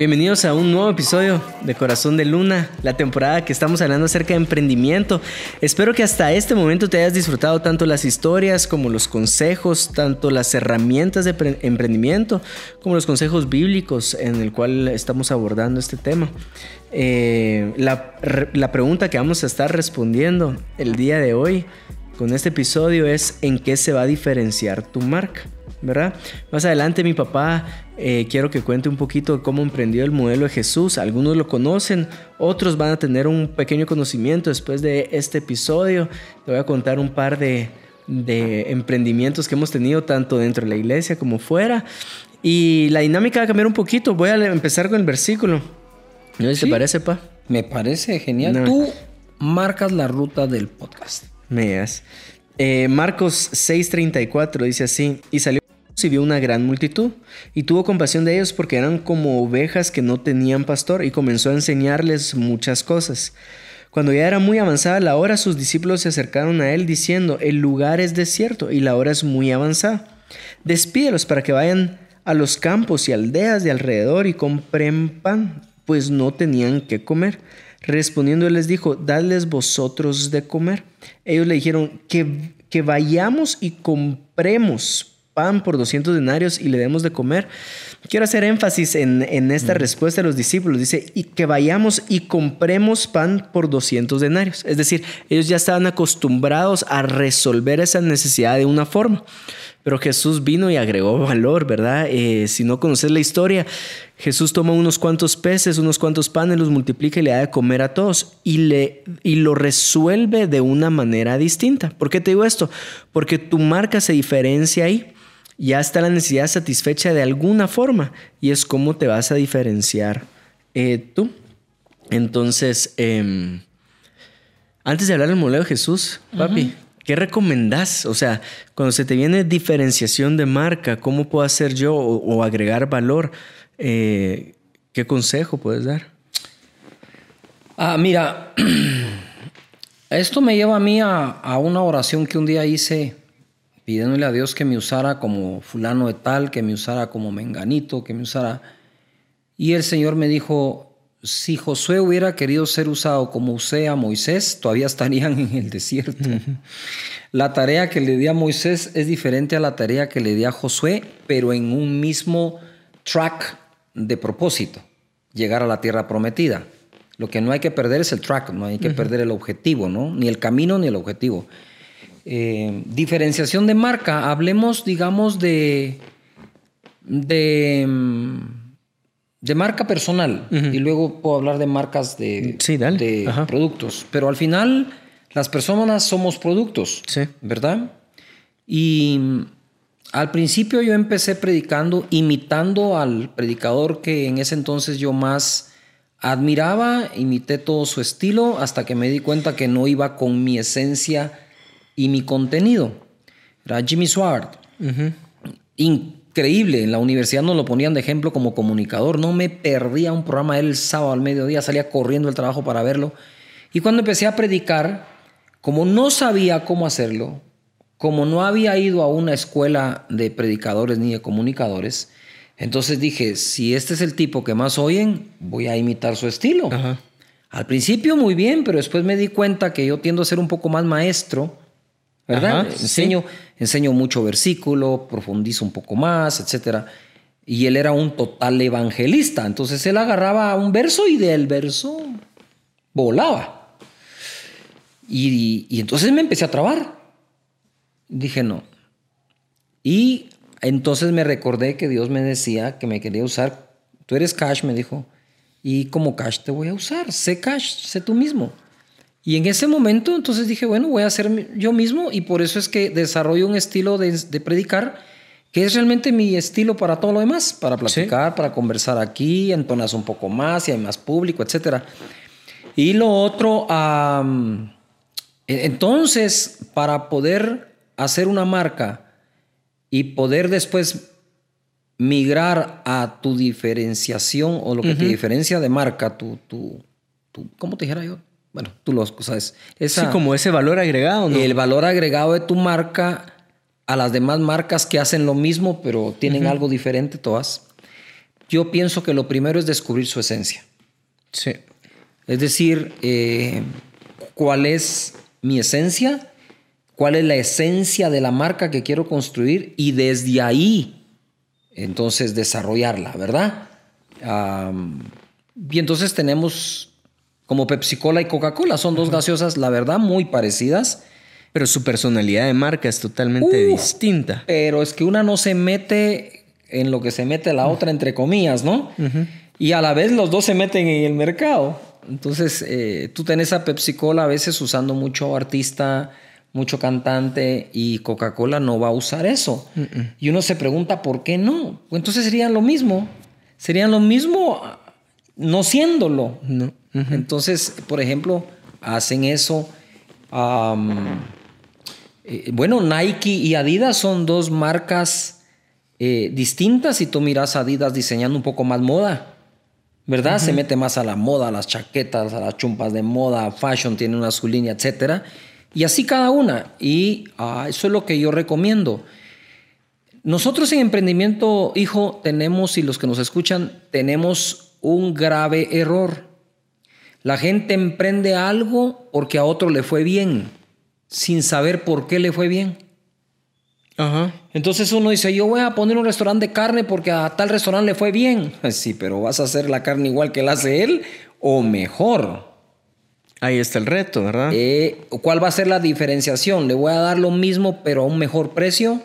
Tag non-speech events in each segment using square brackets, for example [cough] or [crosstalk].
Bienvenidos a un nuevo episodio de Corazón de Luna, la temporada que estamos hablando acerca de emprendimiento. Espero que hasta este momento te hayas disfrutado tanto las historias como los consejos, tanto las herramientas de emprendimiento como los consejos bíblicos en el cual estamos abordando este tema. Eh, la, la pregunta que vamos a estar respondiendo el día de hoy con este episodio es ¿en qué se va a diferenciar tu marca? ¿Verdad? Más adelante mi papá eh, quiero que cuente un poquito cómo emprendió el modelo de Jesús. Algunos lo conocen, otros van a tener un pequeño conocimiento después de este episodio. Te voy a contar un par de, emprendimientos que hemos tenido tanto dentro de la iglesia como fuera. Y la dinámica va a cambiar un poquito. Voy a empezar con el versículo. ¿No te parece, pa? Me parece genial. Tú marcas la ruta del podcast. Me eh, Marcos 6:34 dice así, y salió y vio una gran multitud, y tuvo compasión de ellos porque eran como ovejas que no tenían pastor, y comenzó a enseñarles muchas cosas. Cuando ya era muy avanzada la hora, sus discípulos se acercaron a él diciendo, el lugar es desierto y la hora es muy avanzada. Despídelos para que vayan a los campos y aldeas de alrededor y compren pan, pues no tenían que comer. Respondiendo él les dijo, dadles vosotros de comer. Ellos le dijeron, que, que vayamos y compremos pan por 200 denarios y le demos de comer. Quiero hacer énfasis en, esta respuesta de los discípulos. Dice, y que vayamos y compremos pan por 200 denarios. Es decir, ellos ya estaban acostumbrados a resolver esa necesidad de una forma. Pero Jesús vino y agregó valor, ¿verdad? Eh, si no conoces la historia, Jesús toma unos cuantos peces, unos cuantos panes, los multiplica y le da de comer a todos y, le, y lo resuelve de una manera distinta. ¿Por qué te digo esto? Porque tu marca se diferencia ahí ya está la necesidad satisfecha de alguna forma y es cómo te vas a diferenciar eh, tú. Entonces, em, antes de hablar del modelo de Jesús, papi, ¿qué recomendás? O sea, cuando se te viene diferenciación de marca, ¿cómo puedo hacer yo o, agregar valor? Eh, ¿Qué consejo puedes dar? Ah, mira, [clears throat] esto me lleva a mí a una oración que un día hice pidiéndole a Dios que me usara como fulano de tal, que me usara como menganito, que me usara... Y el Señor me dijo, si Josué hubiera querido ser usado como usé a Moisés, todavía estarían en el desierto. La tarea que le di a Moisés es diferente a la tarea que le di a Josué, pero en un mismo track de propósito, llegar a la tierra prometida. Lo que no hay que perder es el track, no hay que perder el objetivo, ¿no? Ni el camino ni el objetivo. Eh, diferenciación de marca, hablemos, digamos, de, de, mm, de marca personal. Y luego puedo hablar de marcas de, de productos. Pero al final, las personas somos productos, ¿verdad? Y mm, al principio yo empecé predicando, imitando al predicador que en ese entonces yo más admiraba, imité todo su estilo hasta que me di cuenta que no iba con mi esencia y mi contenido. Era Jimmy Swart. Increíble. En la universidad nos lo ponían de ejemplo como comunicador. No me perdía un programa el sábado al mediodía. Salía corriendo el trabajo para verlo. Y cuando empecé a predicar, como no sabía cómo hacerlo, como no había ido a una escuela de predicadores ni de comunicadores, entonces dije, si este es el tipo que más oyen, voy a imitar su estilo. Al principio muy bien, pero después me di cuenta que yo tiendo a ser un poco más maestro ¿verdad? enseño, enseño mucho versículo, profundizo un poco más, etc. Y él era un total evangelista. Entonces él agarraba un verso y del verso volaba. Y, y entonces me empecé a trabar. Dije, no. Y entonces me recordé que Dios me decía que me quería usar. Tú eres Cash, me dijo. Y como Cash te voy a usar. Sé Cash, sé tú mismo. Y en ese momento entonces dije, bueno, voy a hacer yo mismo y por eso es que desarrollo un estilo de, predicar que es realmente mi estilo para todo lo demás, para platicar, para conversar aquí, entonas un poco más y hay más público, etc. Y lo otro, e, entonces, para poder hacer una marca y poder después migrar a tu diferenciación o lo que te diferencia de marca, tu, tu, tu, ¿cómo te dijera yo? Bueno, tú lo sabes. Esa, sí, como ese valor agregado, ¿no? El valor agregado de tu marca a las demás marcas que hacen lo mismo, pero tienen algo diferente todas. yo pienso que lo primero es descubrir su esencia. Sí. Es decir, eh, cuál es mi esencia, cuál es la esencia de la marca que quiero construir y desde ahí, entonces, desarrollarla, ¿verdad? y entonces tenemos como Pepsi Cola y Coca-Cola, son dos gaseosas, la verdad, muy parecidas. Pero su personalidad de marca es totalmente distinta. Pero es que una no se mete en lo que se mete la otra, entre comillas, ¿no? Y a la vez los dos se meten en el mercado. Entonces, eh, tú tenés a Pepsi Cola a veces usando mucho artista, mucho cantante y Coca-Cola no va a usar eso. Y uno se pregunta, ¿por qué no? Entonces serían lo mismo. Serían lo mismo no siéndolo. No. Entonces, por ejemplo, hacen eso. Eh, bueno, Nike y Adidas son dos marcas eh, distintas y tú miras a Adidas diseñando un poco más moda. ¿Verdad? Se mete más a la moda, a las chaquetas, a las chumpas de moda, fashion, tiene una su línea, etc. Y así cada una. Y ah, eso es lo que yo recomiendo. Nosotros en emprendimiento, hijo, tenemos, y los que nos escuchan, tenemos un grave error. La gente emprende algo porque a otro le fue bien, sin saber por qué le fue bien. Ajá. Entonces uno dice, yo voy a poner un restaurante de carne porque a tal restaurante le fue bien. [laughs] Sí, pero vas a hacer la carne igual que la hace él o mejor. Ahí está el reto, ¿verdad? Eh, ¿Cuál va a ser la diferenciación? ¿Le voy a dar lo mismo pero a un mejor precio?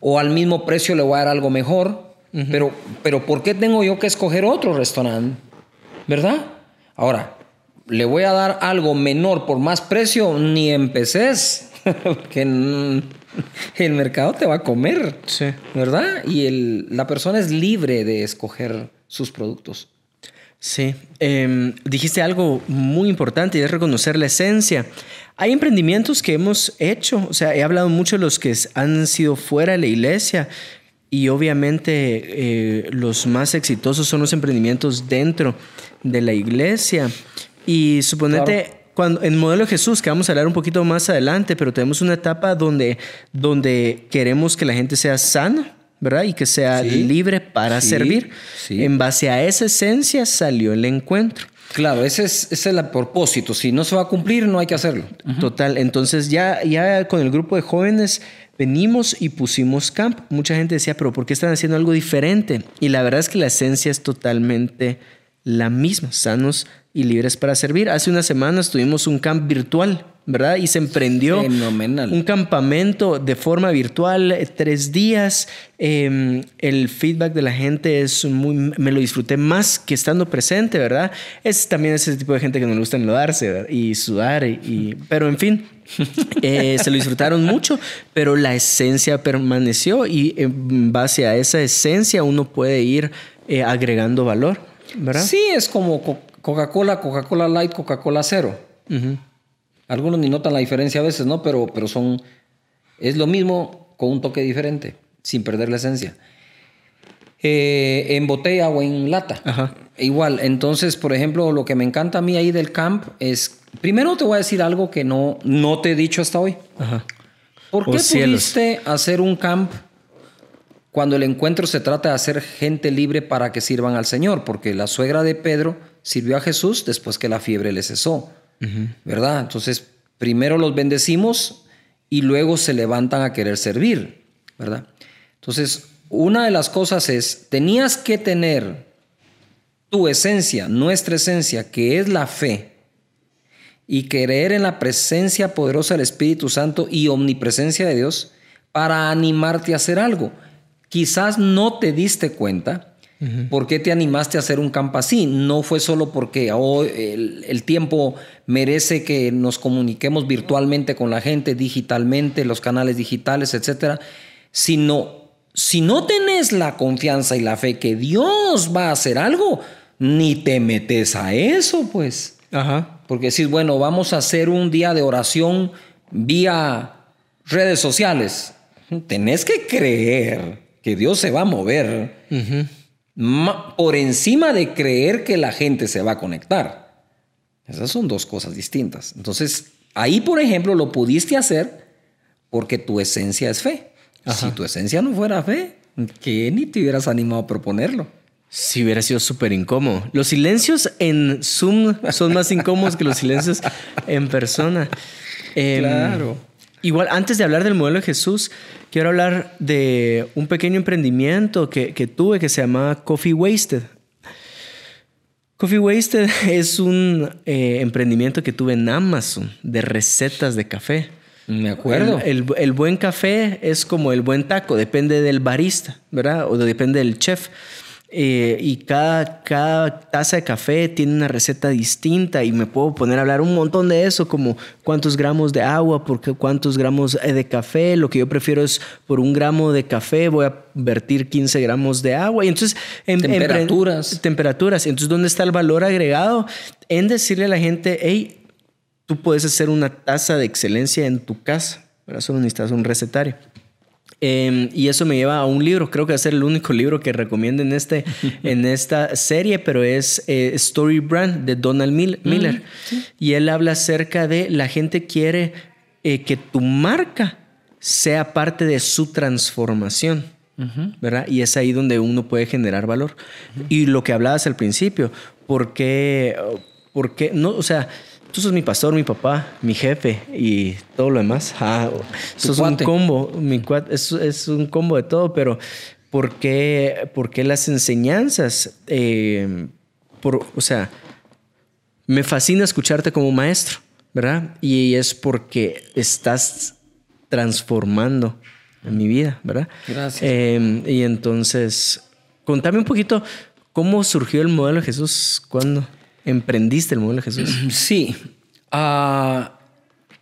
¿O al mismo precio le voy a dar algo mejor? pero, pero ¿por qué tengo yo que escoger otro restaurante? ¿Verdad? Ahora, le voy a dar algo menor por más precio, ni empeces, [laughs] porque el mercado te va a comer, sí. ¿verdad? Y el, la persona es libre de escoger sus productos. Sí, em, dijiste algo muy importante y es reconocer la esencia. Hay emprendimientos que hemos hecho, o sea, he hablado mucho de los que han sido fuera de la iglesia y obviamente eh, los más exitosos son los emprendimientos dentro de la iglesia. Y suponete, cuando, en modelo Jesús, que vamos a hablar un poquito más adelante, pero tenemos una etapa donde, donde queremos que la gente sea sana, ¿verdad? Y que sea libre para servir. En base a esa esencia salió el encuentro. Claro, ese es, ese es el propósito. Si no se va a cumplir, no hay que hacerlo. Total. Entonces ya, ya con el grupo de jóvenes venimos y pusimos camp. Mucha gente decía, pero ¿por qué están haciendo algo diferente? Y la verdad es que la esencia es totalmente la misma, sanos y libres para servir. Hace unas semanas tuvimos un camp virtual, ¿verdad? Y se emprendió un campamento de forma virtual, eh, tres días. Em, el feedback de la gente es muy, me lo disfruté más que estando presente, ¿verdad? Es también ese tipo de gente que no le gusta enlodarse y sudar, y, pero en fin. [laughs] Eh, se lo disfrutaron mucho, pero la esencia permaneció y en base a esa esencia uno puede ir eh, agregando valor. ¿verdad? Sí, es como Coca-Cola, Coca-Cola Light, Coca-Cola Cero. Algunos ni notan la diferencia a veces, ¿no? Pero, pero son. Es lo mismo con un toque diferente, sin perder la esencia. Eh, en botella o en lata. Ajá. Igual, entonces, por ejemplo, lo que me encanta a mí ahí del camp es. Primero te voy a decir algo que no, no te he dicho hasta hoy. Ajá. ¿Por qué pudiste hacer un camp cuando el encuentro se trata de hacer gente libre para que sirvan al Señor, porque la suegra de Pedro sirvió a Jesús después que la fiebre le cesó, ¿verdad? Entonces, primero los bendecimos y luego se levantan a querer servir, ¿verdad? Entonces, una de las cosas es, tenías que tener tu esencia, nuestra esencia, que es la fe, y creer en la presencia poderosa del Espíritu Santo y omnipresencia de Dios para animarte a hacer algo. Quizás no te diste cuenta por qué te animaste a hacer un campo así. No fue solo porque oh, el, tiempo merece que nos comuniquemos virtualmente con la gente, digitalmente, los canales digitales, etcétera, sino si no tenés la confianza y la fe que Dios va a hacer algo, ni te metes a eso, pues. Ajá. Porque decís, bueno, vamos a hacer un día de oración vía redes sociales. Tenés que creer que Dios se va a mover por encima de creer que la gente se va a conectar. Esas son dos cosas distintas. Entonces, ahí, por ejemplo, lo pudiste hacer porque tu esencia es fe. Si tu esencia no fuera fe, que ni te hubieras animado a proponerlo. Sí, hubiera sido súper incómodo. Los silencios en Zoom son más incómodos que los silencios en persona. Em, Claro. Igual, antes de hablar del modelo de Jesús, quiero hablar de un pequeño emprendimiento que, que tuve que se llamaba Coffee Wasted. Coffee Wasted [laughs] es un eh, emprendimiento que tuve en Amazon de recetas de café. Me acuerdo. El, el- el buen café es como el buen taco, depende del barista, ¿verdad? O depende del chef. Eh, y cada, cada taza de café tiene una receta distinta y me puedo poner a hablar un montón de eso, como cuántos gramos de agua, por qué- cuántos gramos eh, de café. Lo que yo prefiero es por un gramo de café voy a vertir 15 gramos de agua. Y entonces... en- en- Temperaturas. temperaturas. Entonces, ¿dónde está el valor agregado? En decirle a la gente, hey, tú puedes hacer una taza de excelencia en tu casa. Pero solo necesitas un recetario. Eh, y eso me lleva a un libro, creo que va a ser el único libro que recomiendo en, este, [laughs] en esta serie, pero es eh, Story Brand de Donald Mil- Miller. Y él habla acerca de la gente quiere eh, que tu marca sea parte de su transformación. ¿verdad? Y es ahí donde uno puede generar valor. Y lo que hablabas al principio, ¿por qué, por qué no? O sea, tú sos mi pastor, mi papá, mi jefe y todo lo demás. Ah, sos un combo, mi cuate, es, es un combo de todo, pero ¿por qué, por qué las enseñanzas? Eh, por, o sea, me fascina escucharte como maestro, ¿verdad? Y es porque estás transformando mi vida, ¿verdad? Gracias. Eh, y entonces, contame un poquito cómo surgió el modelo de Jesús, cuándo emprendiste el modelo de Jesús. [clears throat] Sí. Ah,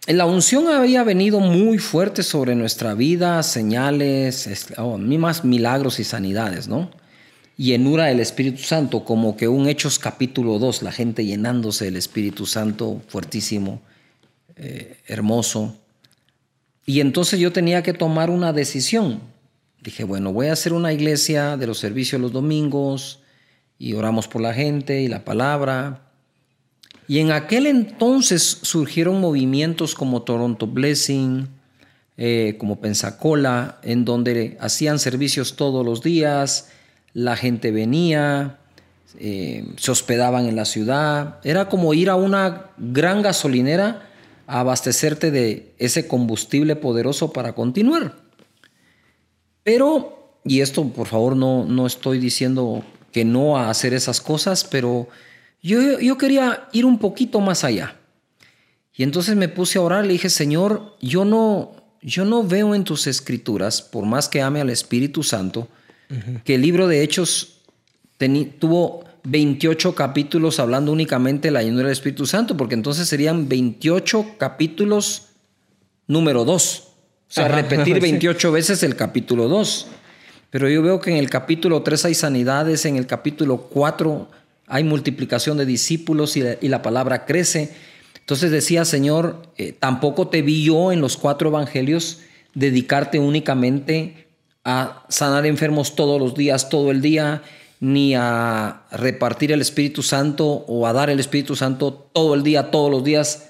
la unción había venido muy fuerte sobre nuestra vida, señales, es- oh, más milagros y sanidades, ¿no? Llenura del Espíritu Santo, como que un Hechos capítulo 2, la gente llenándose del Espíritu Santo, fuertísimo, eh, hermoso. Y entonces yo tenía que tomar una decisión. Dije, bueno, voy a hacer una iglesia de los servicios los domingos y oramos por la gente y la palabra. Y en aquel entonces surgieron movimientos como Toronto Blessing, eh, como Pensacola, en donde hacían servicios todos los días, la gente venía, eh, se hospedaban en la ciudad. Era como ir a una gran gasolinera a abastecerte de ese combustible poderoso para continuar. Pero, y esto por favor no, no estoy diciendo que no a hacer esas cosas, pero yo, yo quería ir un poquito más allá. Y entonces me puse a orar, le dije, Señor, yo no, yo no veo en tus escrituras, por más que ame al Espíritu Santo, que el libro de Hechos tuvo 28 capítulos hablando únicamente de la llenura del Espíritu Santo, porque entonces serían 28 capítulos número 2. O sea, Ajá, repetir [laughs] sí. 28 veces el capítulo 2. Pero yo veo que en el capítulo 3 hay sanidades, en el capítulo 4 hay multiplicación de discípulos y la, y la palabra crece. Entonces decía, Señor, eh, tampoco te vi yo en los cuatro evangelios dedicarte únicamente a sanar enfermos todos los días, todo el día, ni a repartir el Espíritu Santo o a dar el Espíritu Santo todo el día, todos los días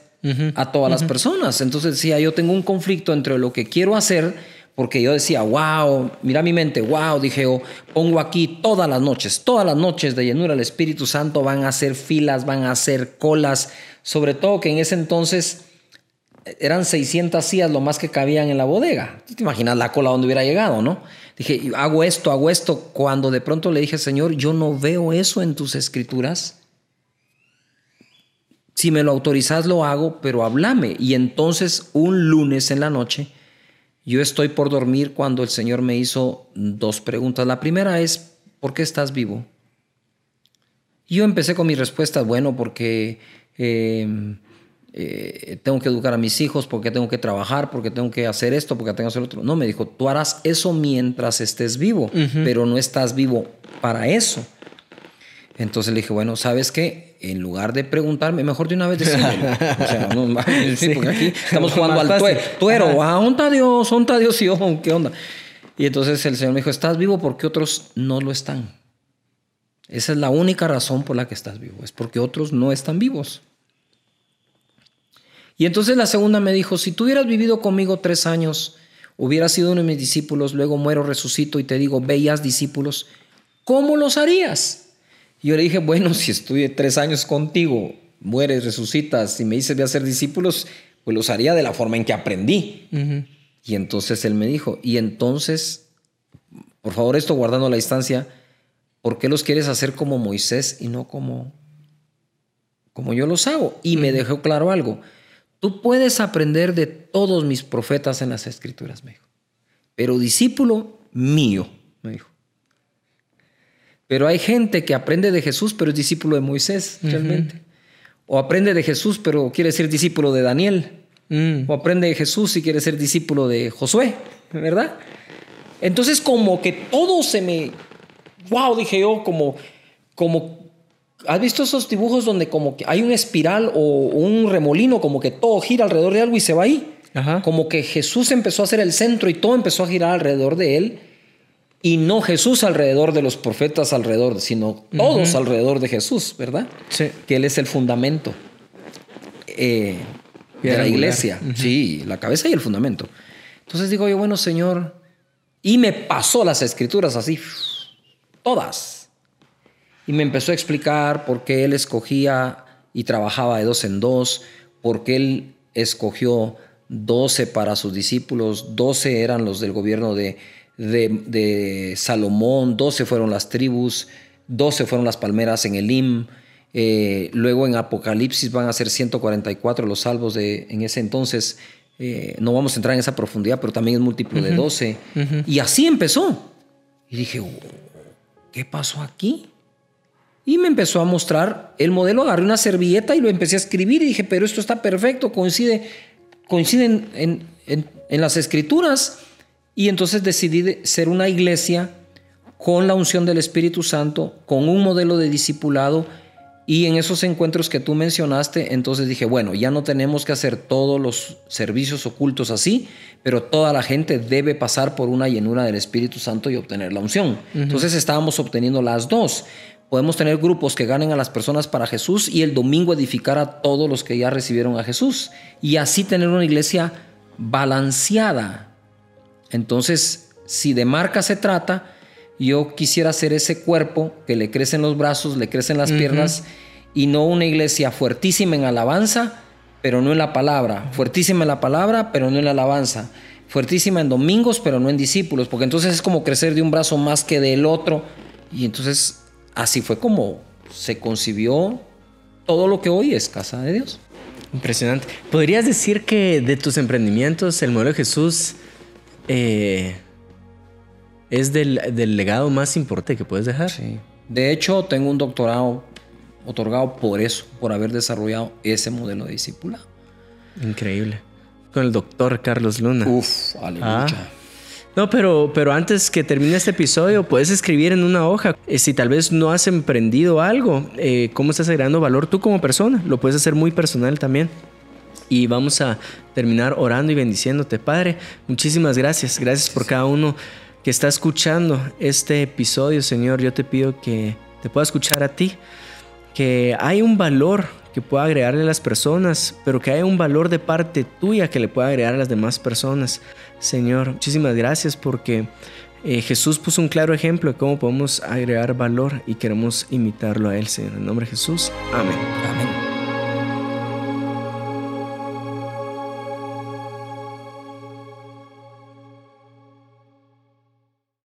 a todas las personas. Entonces decía, yo tengo un conflicto entre lo que quiero hacer, porque yo decía, wow, mira mi mente, wow, dije yo, pongo aquí todas las noches, todas las noches de llenura del Espíritu Santo van a hacer filas, van a hacer colas, sobre todo que en ese entonces eran 600 sillas lo más que cabían en la bodega. ¿Tú ¿Te imaginas la cola donde hubiera llegado, no? Dije, hago esto, hago esto. Cuando de pronto le dije, Señor, yo no veo eso en tus escrituras. Si me lo autorizas, lo hago, pero háblame. Y entonces, un lunes en la noche, yo estoy por dormir cuando el Señor me hizo dos preguntas. La primera es, ¿por qué estás vivo? Yo empecé con mi respuesta, bueno, porque eh, eh, tengo que educar a mis hijos, porque tengo que trabajar, porque tengo que hacer esto, porque tengo que hacer otro. No, me dijo, tú harás eso mientras estés vivo, pero no estás vivo para eso. Entonces le dije, bueno, ¿sabes qué? En lugar de preguntarme, mejor de una vez decírmelo. O sea, no, sí, porque aquí [laughs] estamos jugando al fácil. tue- tuero. Ah, ¿dónde está Dios? ¿Dónde está Dios? Y yo, ¿qué onda? Y entonces el Señor me dijo, estás vivo porque otros no lo están. Esa es la única razón por la que estás vivo. Es porque otros no están vivos. Y entonces la segunda me dijo, si tú hubieras vivido conmigo tres años, hubieras sido uno de mis discípulos, luego muero, resucito y te digo, ve y haz discípulos, ¿cómo los harías? Y yo le dije, bueno, [laughs] si estuve tres años contigo, mueres, resucitas y me dices voy a ser discípulos, pues los haría de la forma en que aprendí. Y entonces él me dijo, y entonces, por favor, esto guardando la distancia, ¿por qué los quieres hacer como Moisés y no como, como yo los hago? Y me dejó claro algo. Tú puedes aprender de todos mis profetas en las escrituras, me dijo. Pero discípulo mío, me dijo. Pero hay gente que aprende de Jesús, pero es discípulo de Moisés, realmente. O aprende de Jesús, pero quiere ser discípulo de Daniel. Mm. O aprende de Jesús y quiere ser discípulo de Josué, ¿verdad? Entonces como que todo se me... ¡Wow! Dije yo, como... como ¿Has visto esos dibujos donde como que hay un espiral o un remolino, como que todo gira alrededor de algo y se va ahí? Como que Jesús empezó a ser el centro y todo empezó a girar alrededor de él. Y no Jesús alrededor de los profetas alrededor, sino todos alrededor de Jesús, ¿verdad? Sí. Que Él es el fundamento. Eh, de la iglesia. Sí, la cabeza y el fundamento. Entonces digo yo, bueno, Señor, y me pasó las escrituras así, todas. Y me empezó a explicar por qué Él escogía y trabajaba de dos en dos, por qué Él escogió doce para sus discípulos, doce eran los del gobierno de, de, Salomón, doce fueron las tribus, doce fueron las palmeras en Elim, eh, luego en Apocalipsis van a ser 144 los salvos de en ese entonces. Eh, no vamos a entrar en esa profundidad, pero también es múltiplo de 12. Y así empezó. Y dije, oh, ¿qué pasó aquí? Y me empezó a mostrar el modelo, agarré una servilleta y lo empecé a escribir y dije, pero esto está perfecto, coincide, coinciden en, en las escrituras. Y entonces decidí ser una iglesia con la unción del Espíritu Santo, con un modelo de discipulado y en esos encuentros que tú mencionaste, entonces dije, bueno, ya no tenemos que hacer todos los servicios ocultos así, pero toda la gente debe pasar por una llenura del Espíritu Santo y obtener la unción. Entonces estábamos obteniendo las dos. Podemos tener grupos que ganen a las personas para Jesús y el domingo edificar a todos los que ya recibieron a Jesús. Y así tener una iglesia balanceada. Entonces, si de marca se trata, yo quisiera ser ese cuerpo que le crecen los brazos, le crecen las piernas y no una iglesia fuertísima en alabanza, pero no en la palabra, fuertísima en la palabra, pero no en la alabanza, fuertísima en domingos, pero no en discípulos, porque entonces es como crecer de un brazo más que del otro. Y entonces así fue como se concibió todo lo que hoy es Casa de Dios. Impresionante. ¿Podrías decir que de tus emprendimientos el modelo de Jesús... Eh, es del, legado más importante que puedes dejar. Sí. De hecho, tengo un doctorado otorgado por eso, por haber desarrollado ese modelo de discípula. Increíble. Con el doctor Carlos Luna. Uf, aleluya. Ah. No, pero, pero antes que termine este episodio, puedes escribir en una hoja eh, si tal vez no has emprendido algo, eh, cómo estás agregando valor tú como persona. Lo puedes hacer muy personal también. Y vamos a terminar orando y bendiciéndote, Padre. Muchísimas gracias. Gracias por cada uno que está escuchando este episodio, Señor, yo te pido que te pueda escuchar a ti, que hay un valor que pueda agregarle a las personas, pero que haya un valor de parte tuya que le pueda agregar a las demás personas. Señor, muchísimas gracias porque eh, Jesús puso un claro ejemplo de cómo podemos agregar valor y queremos imitarlo a Él, Señor. En nombre de Jesús, amén. Amén.